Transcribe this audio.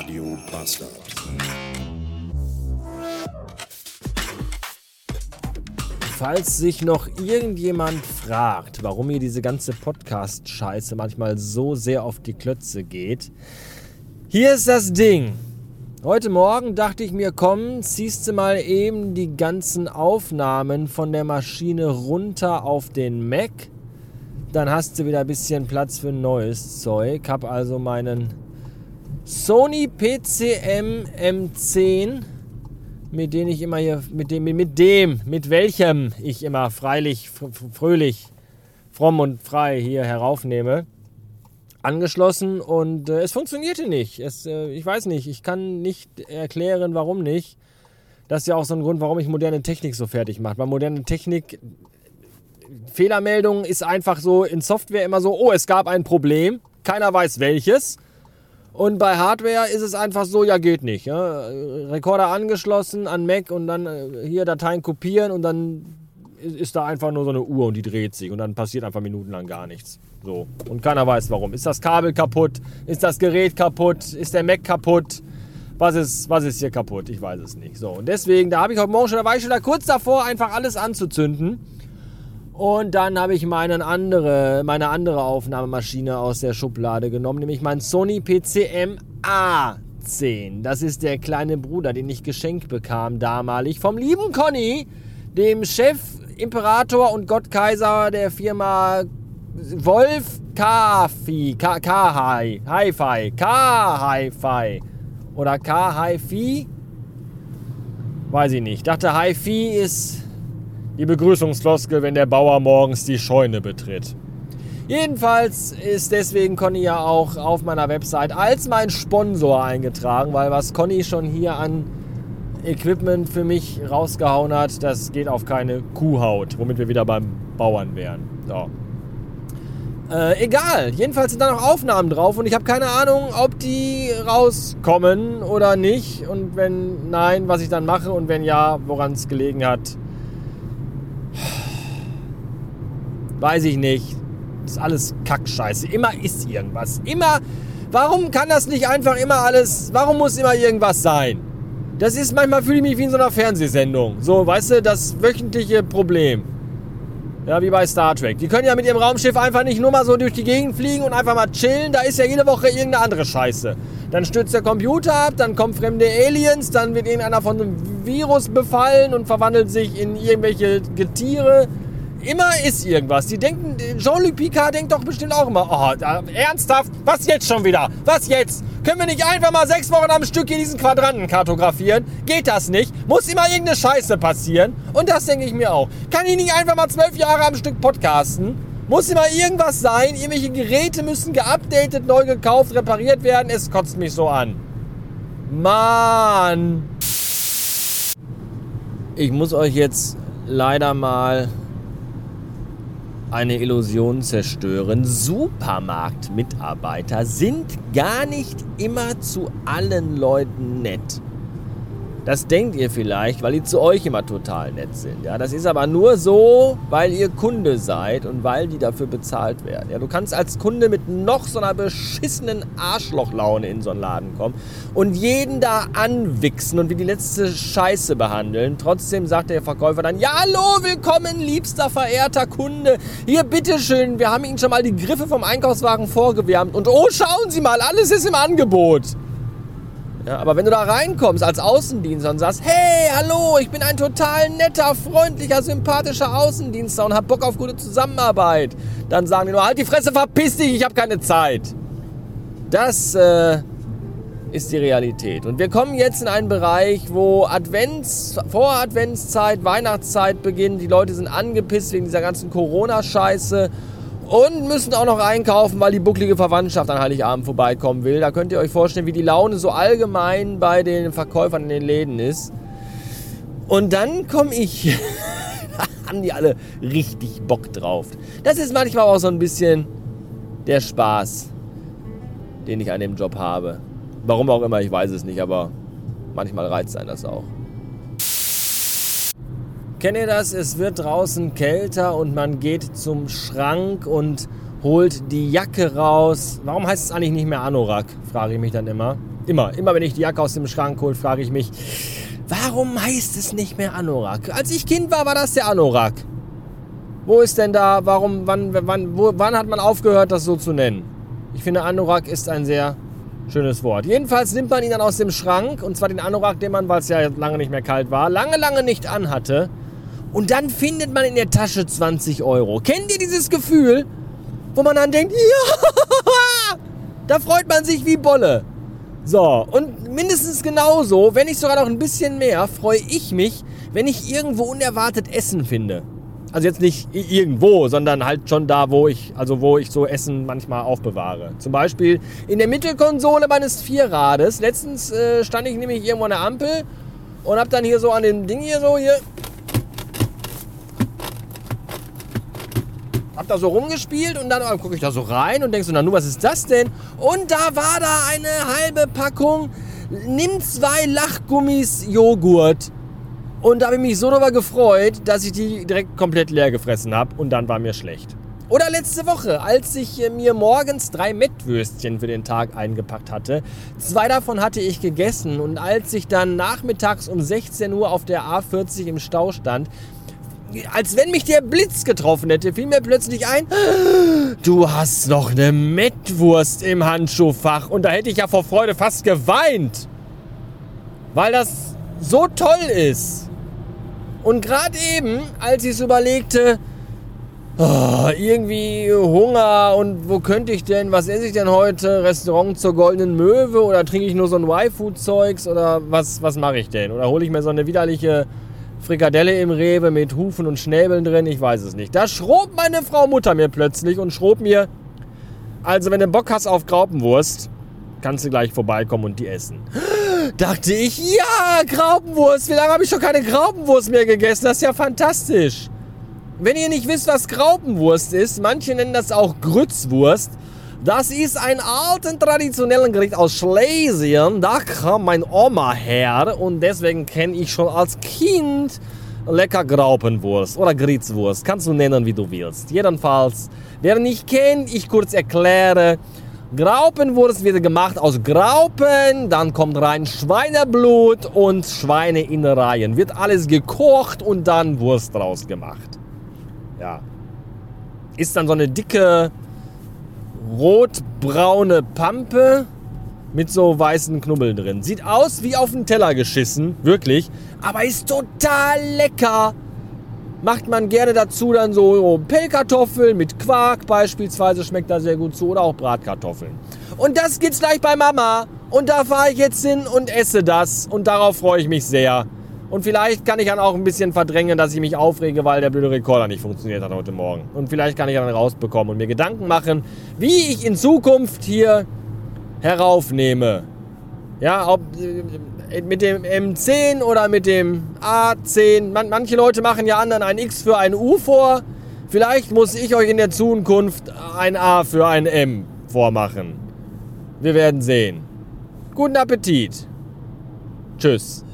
Radio Bastard. Falls sich noch irgendjemand fragt, warum mir diese ganze Podcast-Scheiße manchmal so sehr auf die Klötze geht, hier ist das Ding. Heute Morgen dachte ich mir, komm, ziehst du mal eben die ganzen Aufnahmen von der Maschine runter auf den Mac. Dann hast du wieder ein bisschen Platz für neues Zeug. Hab also meinen Sony PCM M10 mit dem ich immer hier, mit dem, mit dem, mit welchem ich immer freilich, fröhlich, fromm und frei hier heraufnehme, angeschlossen und äh, es funktionierte nicht. Es, äh, ich weiß nicht, ich kann nicht erklären, warum nicht. Das ist ja auch so ein Grund, warum ich moderne Technik so fertig mache. Weil moderne Technik, Fehlermeldung ist einfach so in Software immer so, oh, es gab ein Problem, keiner weiß welches. Und bei Hardware ist es einfach so, ja geht nicht. Ja? Rekorder angeschlossen an Mac und dann äh, hier Dateien kopieren und dann ist da einfach nur so eine Uhr und die dreht sich und dann passiert einfach minutenlang gar nichts. So. Und keiner weiß warum. Ist das Kabel kaputt? Ist das Gerät kaputt? Ist der Mac kaputt? Was ist, was ist hier kaputt? Ich weiß es nicht. So. Und deswegen, da habe ich heute Morgen schon, da war ich schon da kurz davor, einfach alles anzuzünden. Und dann habe ich meine andere, meine andere Aufnahmemaschine aus der Schublade genommen, nämlich mein Sony PCM A10. Das ist der kleine Bruder, den ich geschenkt bekam damalig vom lieben Conny, dem Chef, Imperator und Gottkaiser der Firma Wolf K-Fi, K-Hi, Hi-Fi, K-Hi-Fi oder K-Hi-Fi? Weiß ich nicht. Ich dachte, Hi-Fi ist die Begrüßungsfloskel, wenn der Bauer morgens die Scheune betritt. Jedenfalls ist deswegen Conny ja auch auf meiner Website als mein Sponsor eingetragen, weil was Conny schon hier an Equipment für mich rausgehauen hat, das geht auf keine Kuhhaut, womit wir wieder beim Bauern wären. So. Äh, egal, jedenfalls sind da noch Aufnahmen drauf und ich habe keine Ahnung, ob die rauskommen oder nicht und wenn nein, was ich dann mache und wenn ja, woran es gelegen hat. Weiß ich nicht. Ist alles Kackscheiße. Immer ist irgendwas. Immer. Warum kann das nicht einfach immer alles. Warum muss immer irgendwas sein? Das ist manchmal fühle ich mich wie in so einer Fernsehsendung. So, weißt du, das wöchentliche Problem. Ja, wie bei Star Trek. Die können ja mit ihrem Raumschiff einfach nicht nur mal so durch die Gegend fliegen und einfach mal chillen. Da ist ja jede Woche irgendeine andere Scheiße. Dann stürzt der Computer ab, dann kommen fremde Aliens, dann wird irgendeiner von einem Virus befallen und verwandelt sich in irgendwelche Getiere. Immer ist irgendwas. Die denken, Jean-Luc Picard denkt doch bestimmt auch immer, oh, ernsthaft, was jetzt schon wieder? Was jetzt? Können wir nicht einfach mal sechs Wochen am Stück hier diesen Quadranten kartografieren? Geht das nicht? Muss immer irgendeine Scheiße passieren? Und das denke ich mir auch. Kann ich nicht einfach mal zwölf Jahre am Stück podcasten? Muss immer irgendwas sein? Irgendwelche Geräte müssen geupdatet, neu gekauft, repariert werden? Es kotzt mich so an. Mann! Ich muss euch jetzt leider mal eine Illusion zerstören. Supermarktmitarbeiter sind gar nicht immer zu allen Leuten nett. Das denkt ihr vielleicht, weil die zu euch immer total nett sind. Ja, das ist aber nur so, weil ihr Kunde seid und weil die dafür bezahlt werden. Ja, du kannst als Kunde mit noch so einer beschissenen Arschlochlaune in so einen Laden kommen und jeden da anwichsen und wie die letzte Scheiße behandeln. Trotzdem sagt der Verkäufer dann: Ja, hallo, willkommen, liebster verehrter Kunde. Hier, bitteschön, wir haben Ihnen schon mal die Griffe vom Einkaufswagen vorgewärmt und oh, schauen Sie mal, alles ist im Angebot. Ja, aber wenn du da reinkommst als Außendienster und sagst, hey, hallo, ich bin ein total netter, freundlicher, sympathischer Außendienster und hab Bock auf gute Zusammenarbeit, dann sagen die nur, halt die Fresse, verpiss dich, ich habe keine Zeit. Das äh, ist die Realität. Und wir kommen jetzt in einen Bereich, wo Advents, vor Adventszeit, Weihnachtszeit beginnt. Die Leute sind angepisst wegen dieser ganzen Corona-Scheiße und müssen auch noch einkaufen, weil die bucklige Verwandtschaft an Heiligabend vorbeikommen will. Da könnt ihr euch vorstellen, wie die Laune so allgemein bei den Verkäufern in den Läden ist. Und dann komme ich. haben die alle richtig Bock drauf. Das ist manchmal auch so ein bisschen der Spaß, den ich an dem Job habe. Warum auch immer, ich weiß es nicht, aber manchmal reizt einen das auch. Kennt ihr das? Es wird draußen kälter und man geht zum Schrank und holt die Jacke raus. Warum heißt es eigentlich nicht mehr Anorak? Frage ich mich dann immer. Immer, immer wenn ich die Jacke aus dem Schrank hole, frage ich mich, warum heißt es nicht mehr Anorak? Als ich Kind war, war das der Anorak. Wo ist denn da, warum, wann, wann, wo, wann hat man aufgehört, das so zu nennen? Ich finde, Anorak ist ein sehr schönes Wort. Jedenfalls nimmt man ihn dann aus dem Schrank, und zwar den Anorak, den man, weil es ja lange nicht mehr kalt war, lange, lange nicht anhatte. Und dann findet man in der Tasche 20 Euro. Kennt ihr dieses Gefühl, wo man dann denkt, ja, da freut man sich wie Bolle. So, und mindestens genauso, wenn nicht sogar noch ein bisschen mehr, freue ich mich, wenn ich irgendwo unerwartet Essen finde. Also jetzt nicht irgendwo, sondern halt schon da, wo ich, also wo ich so Essen manchmal aufbewahre. Zum Beispiel in der Mittelkonsole meines Vierrades. Letztens äh, stand ich nämlich irgendwo an der Ampel und hab dann hier so an dem Ding hier so hier. Hab da so rumgespielt und dann gucke ich da so rein und denk so, na nu, was ist das denn? Und da war da eine halbe Packung Nimm zwei Lachgummis Joghurt und da habe ich mich so darüber gefreut, dass ich die direkt komplett leer gefressen habe und dann war mir schlecht. Oder letzte Woche, als ich äh, mir morgens drei Mettwürstchen für den Tag eingepackt hatte. Zwei davon hatte ich gegessen und als ich dann nachmittags um 16 Uhr auf der A40 im Stau stand, als wenn mich der Blitz getroffen hätte, fiel mir plötzlich ein, du hast noch eine Mettwurst im Handschuhfach. Und da hätte ich ja vor Freude fast geweint. Weil das so toll ist. Und gerade eben, als ich es überlegte, oh, irgendwie Hunger und wo könnte ich denn, was esse ich denn heute? Restaurant zur Goldenen Möwe oder trinke ich nur so ein Y-Food-Zeugs oder was, was mache ich denn? Oder hole ich mir so eine widerliche Frikadelle im Rewe mit Hufen und Schnäbeln drin? Ich weiß es nicht. Da schrob meine Frau Mutter mir plötzlich und schrob mir, also wenn du Bock hast auf Graupenwurst, kannst du gleich vorbeikommen und die essen dachte ich, ja, Graupenwurst. Wie lange habe ich schon keine Graupenwurst mehr gegessen? Das ist ja fantastisch. Wenn ihr nicht wisst, was Graupenwurst ist, manche nennen das auch Grützwurst. Das ist ein alten traditionellen Gericht aus Schlesien. Da kam mein Oma her und deswegen kenne ich schon als Kind lecker Graupenwurst oder Gritzwurst. Kannst du nennen, wie du willst. Jedenfalls, wer nicht kennt, ich kurz erkläre. Graupenwurst wird gemacht aus Graupen, dann kommt rein Schweineblut und Schweineinnereien. Wird alles gekocht und dann Wurst draus gemacht. Ja. Ist dann so eine dicke rotbraune Pampe mit so weißen Knubbeln drin. Sieht aus wie auf den Teller geschissen, wirklich, aber ist total lecker macht man gerne dazu dann so Pellkartoffeln mit Quark beispielsweise, schmeckt da sehr gut zu, oder auch Bratkartoffeln. Und das gibt's gleich bei Mama. Und da fahre ich jetzt hin und esse das. Und darauf freue ich mich sehr. Und vielleicht kann ich dann auch ein bisschen verdrängen, dass ich mich aufrege, weil der blöde Rekorder nicht funktioniert hat heute Morgen. Und vielleicht kann ich dann rausbekommen und mir Gedanken machen, wie ich in Zukunft hier heraufnehme. Ja, ob äh, mit dem M10 oder mit dem A10. Man, manche Leute machen ja anderen ein X für ein U vor. Vielleicht muss ich euch in der Zukunft ein A für ein M vormachen. Wir werden sehen. Guten Appetit. Tschüss.